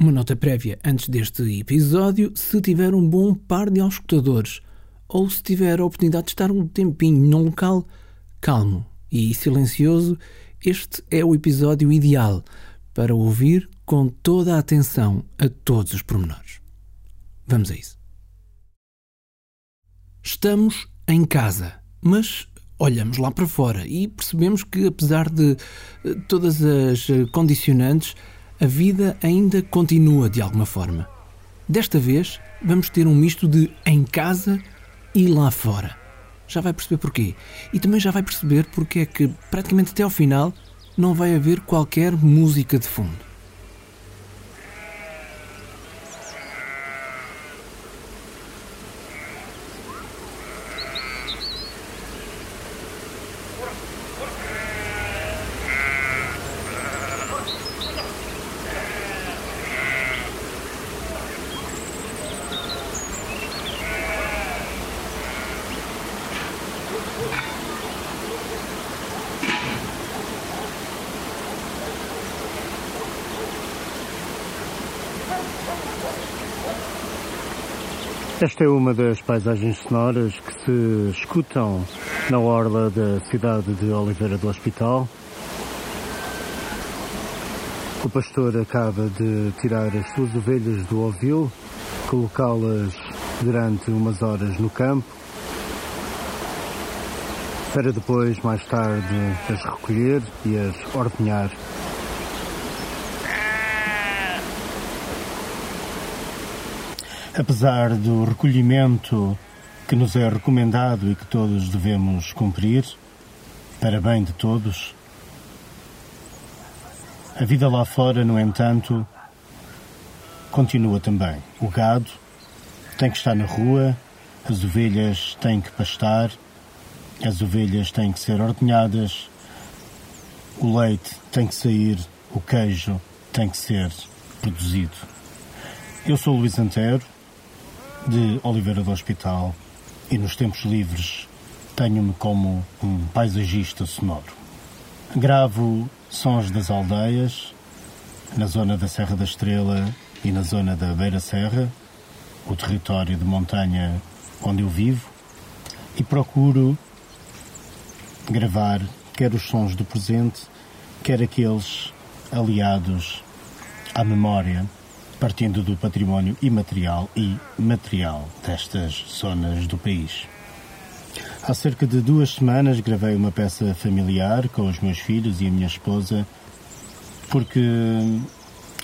Uma nota prévia antes deste episódio: se tiver um bom par de auscultadores ou se tiver a oportunidade de estar um tempinho num local calmo e silencioso, este é o episódio ideal para ouvir com toda a atenção a todos os pormenores. Vamos a isso. Estamos em casa, mas olhamos lá para fora e percebemos que, apesar de eh, todas as eh, condicionantes, a vida ainda continua de alguma forma. Desta vez, vamos ter um misto de em casa e lá fora. Já vai perceber porquê. E também já vai perceber porque é que, praticamente até ao final, não vai haver qualquer música de fundo. Esta é uma das paisagens sonoras que se escutam na orla da cidade de Oliveira do Hospital. O pastor acaba de tirar as suas ovelhas do ovil, colocá-las durante umas horas no campo, para depois, mais tarde, as recolher e as ordenhar Apesar do recolhimento que nos é recomendado e que todos devemos cumprir, para bem de todos, a vida lá fora, no entanto, continua também. O gado tem que estar na rua, as ovelhas têm que pastar, as ovelhas têm que ser ordenhadas, o leite tem que sair, o queijo tem que ser produzido. Eu sou Luís Antero, de Oliveira do Hospital e nos tempos livres tenho-me como um paisagista sonoro. Gravo sons das aldeias, na zona da Serra da Estrela e na zona da Beira Serra, o território de montanha onde eu vivo, e procuro gravar quer os sons do presente, quer aqueles aliados à memória partindo do património imaterial e material destas zonas do país. Há cerca de duas semanas gravei uma peça familiar com os meus filhos e a minha esposa, porque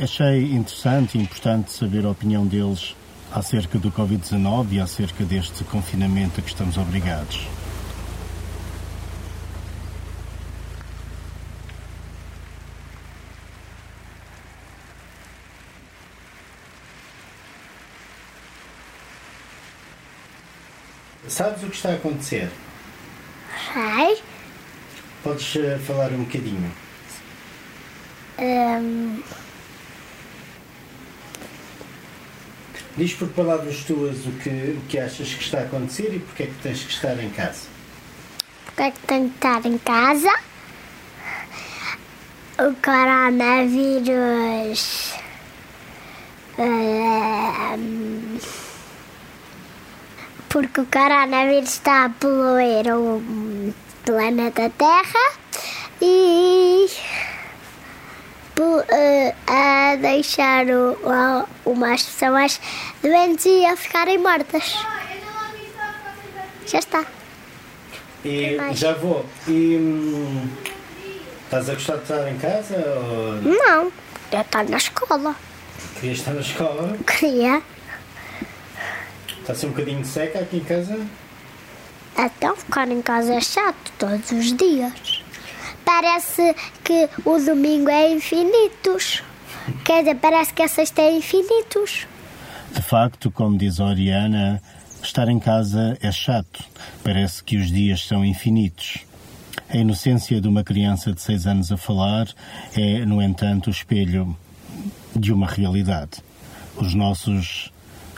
achei interessante e importante saber a opinião deles acerca do Covid-19 e acerca deste confinamento a que estamos obrigados. Sabes o que está a acontecer? Sei. Podes uh, falar um bocadinho? Um... Diz por palavras tuas o que, o que achas que está a acontecer e porque é que tens que estar em casa. Porque é que tenho que estar em casa? O coronavírus. Um porque o coronavírus está a poluir o planeta Terra e eh, a deixar o, umas pessoas doentes e a ficarem mortas. Já está. E já vou. E hum, estás a gostar de estar em casa? Ou... Não, já estar na escola. Querias estar na escola? Queria. Está a ser um bocadinho seca aqui em casa? Então ficar em casa é chato todos os dias. Parece que o domingo é infinitos. Quer dizer, parece que a sexta é infinitos. De facto, como diz a Oriana, estar em casa é chato. Parece que os dias são infinitos. A inocência de uma criança de seis anos a falar é, no entanto, o espelho de uma realidade. Os nossos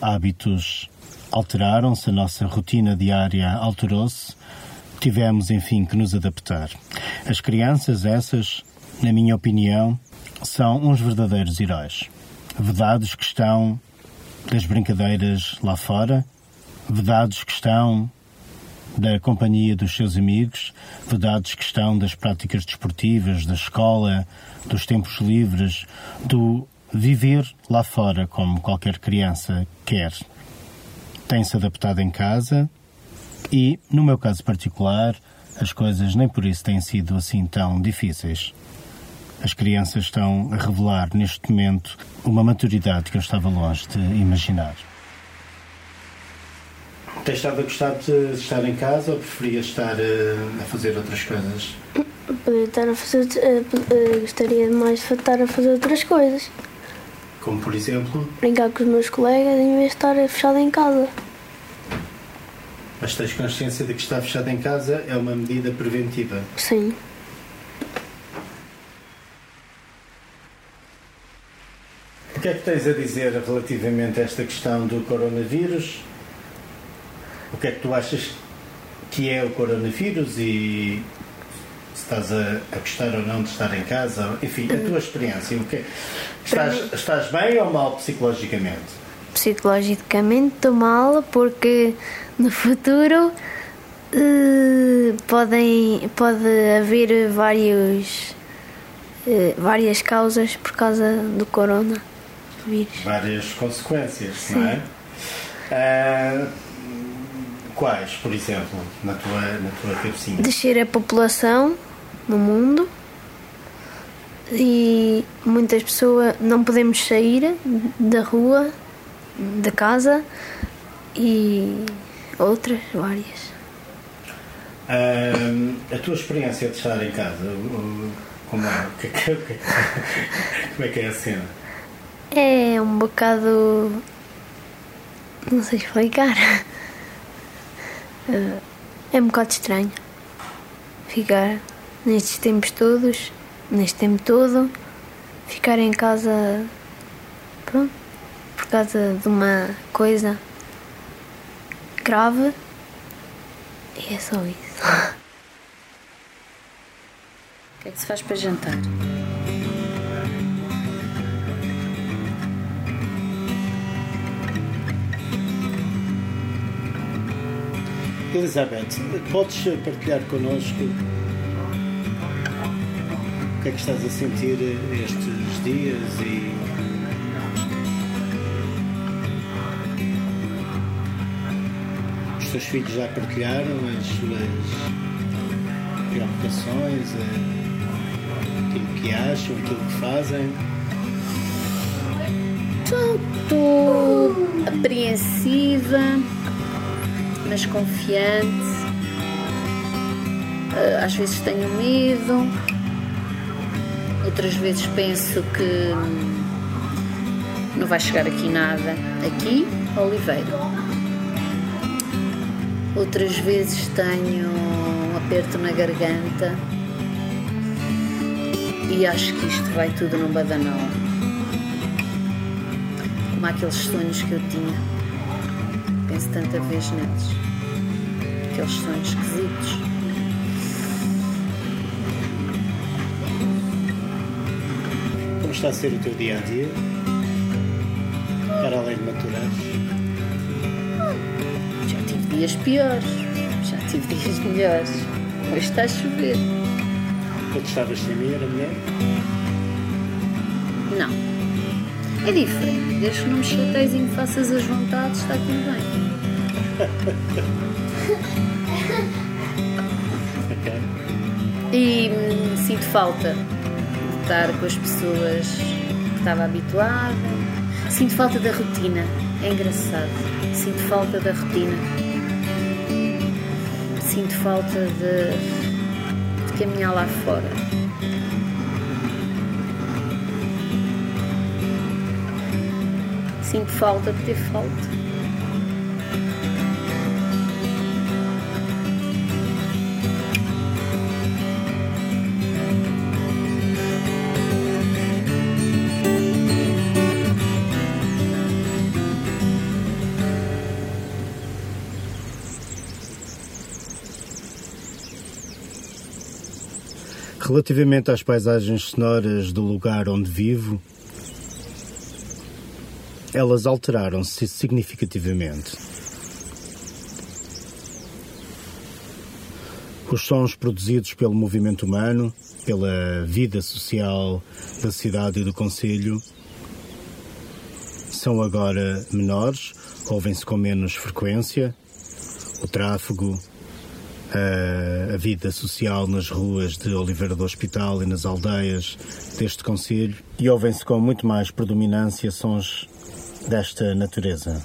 hábitos alteraram-se, a nossa rotina diária alterou-se, tivemos, enfim, que nos adaptar. As crianças, essas, na minha opinião, são uns verdadeiros heróis. vedados que estão das brincadeiras lá fora, vedados que estão da companhia dos seus amigos, vedados que estão das práticas desportivas, da escola, dos tempos livres, do viver lá fora como qualquer criança quer. Tem-se adaptado em casa e, no meu caso particular, as coisas nem por isso têm sido assim tão difíceis. As crianças estão a revelar neste momento uma maturidade que eu estava longe de imaginar. Tens estado a gostar de estar em casa ou preferias estar a fazer outras coisas? Podia estar a fazer. eh, eh, gostaria mais de estar a fazer outras coisas. Como por exemplo, Brincar com os meus colegas em vez de estar fechado em casa. mas tens consciência de que estar fechado em casa é uma medida preventiva. Sim. O que é que tens a dizer relativamente a esta questão do coronavírus? O que é que tu achas que é o coronavírus e estás a, a gostar ou não de estar em casa? Enfim, a tua experiência. O que estás, estás bem ou mal psicologicamente? Psicologicamente estou mal porque no futuro eh, podem, pode haver vários, eh, várias causas por causa do coronavírus. Várias consequências, não é? Ah, quais, por exemplo, na tua, na tua cabecinha? Descer a população no mundo e muitas pessoas não podemos sair da rua, da casa e outras várias. Ah, a tua experiência de estar em casa, como é? É é Como é que é a cena? É um bocado. Não sei explicar. Eh, É um bocado estranho ficar nestes tempos todos, neste tempo todo, ficar em casa. Pronto, por causa de uma coisa grave. E é só isso. O que é que se faz para jantar? Elizabeth, podes partilhar connosco que é que estás a sentir estes dias e os teus filhos já partilharam as suas preocupações, eh, aquilo que acham, aquilo que fazem? Estou apreensiva, mas confiante. Ah, Às vezes tenho medo, outras vezes penso que hum, não vai chegar aqui nada. Aqui, Oliveira. Outras vezes tenho um aperto na garganta e acho que isto vai tudo num badanal como aqueles sonhos que eu tinha. Penso tanta vez neles. Aqueles sonhos esquisitos. Como está a ser o teu dia a dia? Para além de maturares? Já tive dias piores, já tive dias melhores. Hoje está a chover. Quando estavas sem mim, era mulher? Não. É diferente. Desde que não me chateies e me faças as vontades, está tudo bem. Ok. E hum, sinto falta estar com as pessoas que estava habituada. Sinto falta da rotina. É engraçado. Sinto falta da rotina. Sinto falta de, de caminhar lá fora. Sinto falta de ter falta. Relativamente às paisagens sonoras do lugar onde vivo, elas alteraram-se significativamente. Os sons produzidos pelo movimento humano, pela vida social da cidade e do Conselho, são agora menores, ouvem-se com menos frequência. O tráfego, a, a, vida social nas ruas de Oliveira do Hospital e nas aldeias deste Conselho e ouvem-se com muito mais predominância sons desta natureza.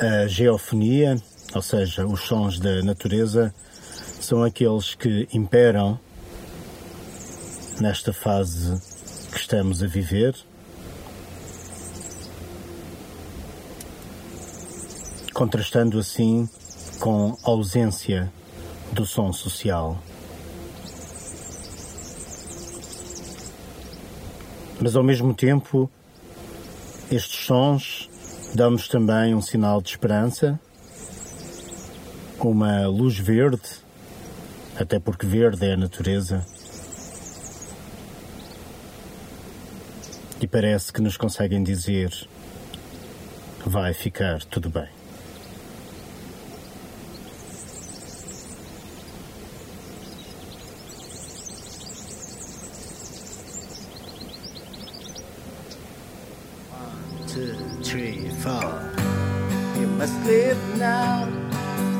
A geofonia, ou seja, os sons da natureza, são aqueles que imperam nesta fase que estamos a viver. Contrastando assim com a ausência do som social. Mas ao mesmo tempo, estes sons Damos também um sinal de esperança, uma luz verde, até porque verde é a natureza. E parece que nos conseguem dizer: vai ficar tudo bem.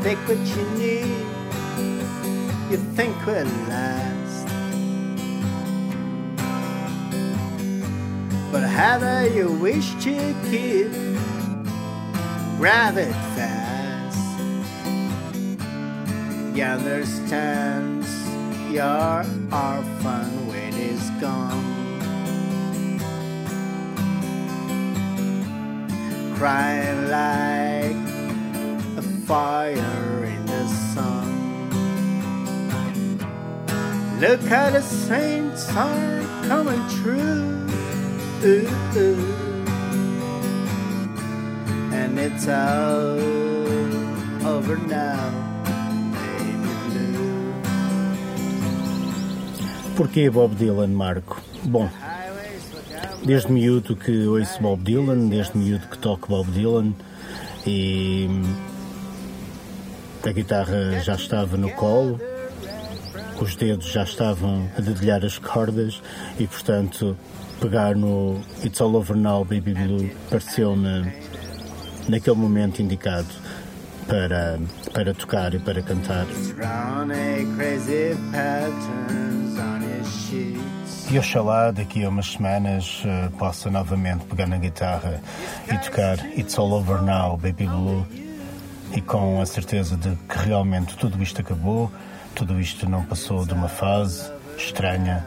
take what you need, you think will last. But how you wish to keep, grab it fast. You understands your orphan when it's gone. Crying like a fire Look how the saints are coming true. Ooh, ooh. And it's all over now. Porquê Bob Dylan, Marco? Bom, desde miúdo que ouço Bob Dylan, desde miúdo que toco Bob Dylan e a guitarra já estava no colo, os dedos já estavam a dedilhar as cordas e, portanto, pegar no It's All Over Now, Baby Blue pareceu-me naquele momento indicado para, para tocar e para cantar. E oxalá daqui a umas semanas uh, possa novamente pegar na guitarra e tocar It's All Over Now, Baby Blue e com a certeza de que realmente tudo isto acabou, tudo isto não passou de uma fase estranha,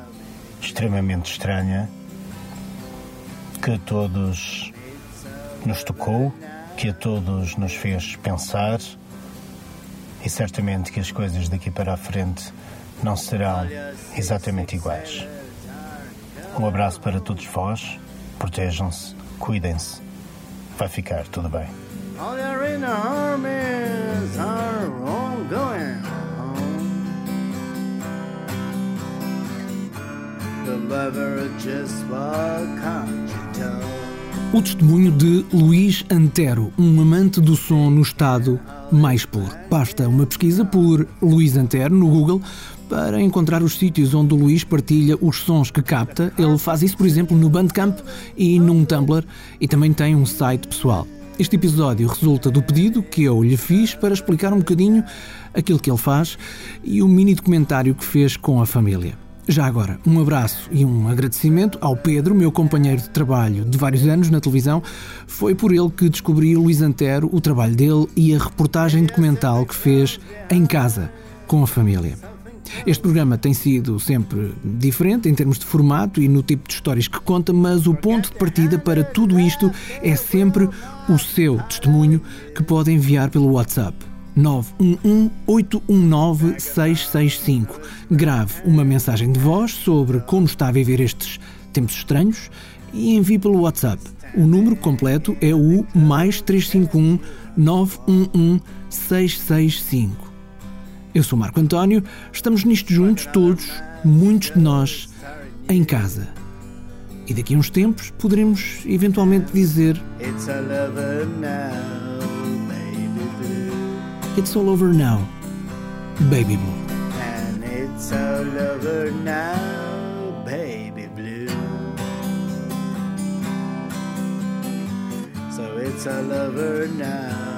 extremamente estranha, que a todos nos tocou, que a todos nos fez pensar e certamente que as coisas daqui para a frente não serão exatamente iguais. Um abraço para todos vós, protejam-se, cuidem-se, vai ficar tudo bem. O testemunho de Luís Antero, um amante do som no estado mais puro. Basta uma pesquisa por Luís Antero no Google para encontrar os sítios onde o Luís partilha os sons que capta. Ele faz isso, por exemplo, no Bandcamp e num Tumblr e também tem um site pessoal. Este episódio resulta do pedido que eu lhe fiz para explicar um bocadinho aquilo que ele faz e o mini documentário que fez com a família. Já agora, um abraço e um agradecimento ao Pedro, meu companheiro de trabalho de vários anos na televisão. Foi por ele que descobri Luís Antero, o trabalho dele e a reportagem documental que fez em casa com a família. Este programa tem sido sempre diferente em termos de formato e no tipo de histórias que conta, mas o ponto de partida para tudo isto é sempre o seu testemunho que pode enviar pelo WhatsApp. 911-819-665. Grave uma mensagem de voz sobre como está a viver estes tempos estranhos e envie pelo WhatsApp O número completo é o mais 351 911 665. Eu sou Marco António, estamos nisto juntos todos, muitos de nós, em casa. E daqui a uns tempos poderemos eventualmente dizer It's It's all over now, baby blue. And it's all over now, baby blue. So it's all over now,